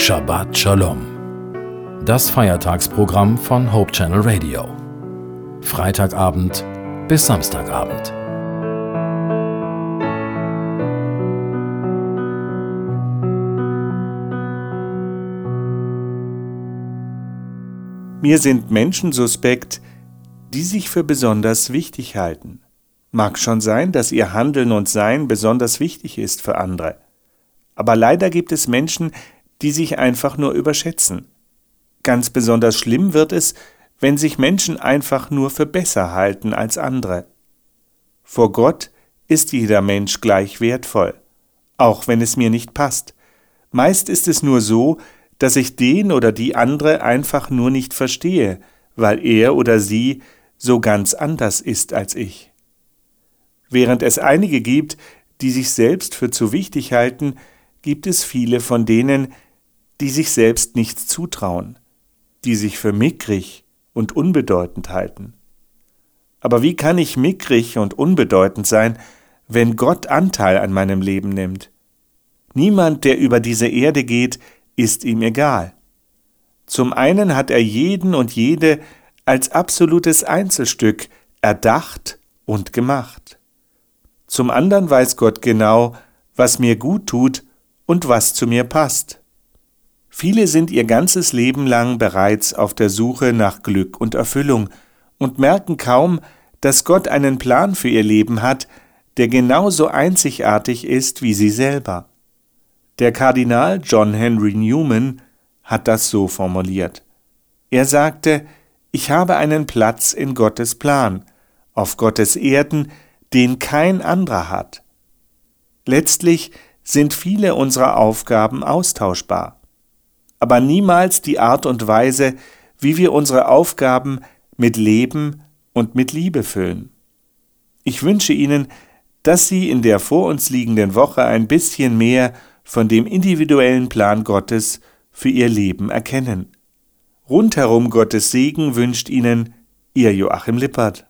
Shabbat Shalom. Das Feiertagsprogramm von Hope Channel Radio. Freitagabend bis Samstagabend. Mir sind Menschen suspekt, die sich für besonders wichtig halten. Mag schon sein, dass ihr Handeln und Sein besonders wichtig ist für andere. Aber leider gibt es Menschen, die sich einfach nur überschätzen. Ganz besonders schlimm wird es, wenn sich Menschen einfach nur für besser halten als andere. Vor Gott ist jeder Mensch gleich wertvoll, auch wenn es mir nicht passt. Meist ist es nur so, dass ich den oder die andere einfach nur nicht verstehe, weil er oder sie so ganz anders ist als ich. Während es einige gibt, die sich selbst für zu wichtig halten, gibt es viele von denen, die sich selbst nichts zutrauen, die sich für mickrig und unbedeutend halten. Aber wie kann ich mickrig und unbedeutend sein, wenn Gott Anteil an meinem Leben nimmt? Niemand, der über diese Erde geht, ist ihm egal. Zum einen hat er jeden und jede als absolutes Einzelstück erdacht und gemacht. Zum anderen weiß Gott genau, was mir gut tut und was zu mir passt. Viele sind ihr ganzes Leben lang bereits auf der Suche nach Glück und Erfüllung und merken kaum, dass Gott einen Plan für ihr Leben hat, der genauso einzigartig ist wie sie selber. Der Kardinal John Henry Newman hat das so formuliert. Er sagte, ich habe einen Platz in Gottes Plan, auf Gottes Erden, den kein anderer hat. Letztlich sind viele unserer Aufgaben austauschbar, aber niemals die Art und Weise, wie wir unsere Aufgaben mit Leben und mit Liebe füllen. Ich wünsche Ihnen, dass Sie in der vor uns liegenden Woche ein bisschen mehr von dem individuellen Plan Gottes für Ihr Leben erkennen. Rundherum Gottes Segen wünscht Ihnen Ihr Joachim Lippert.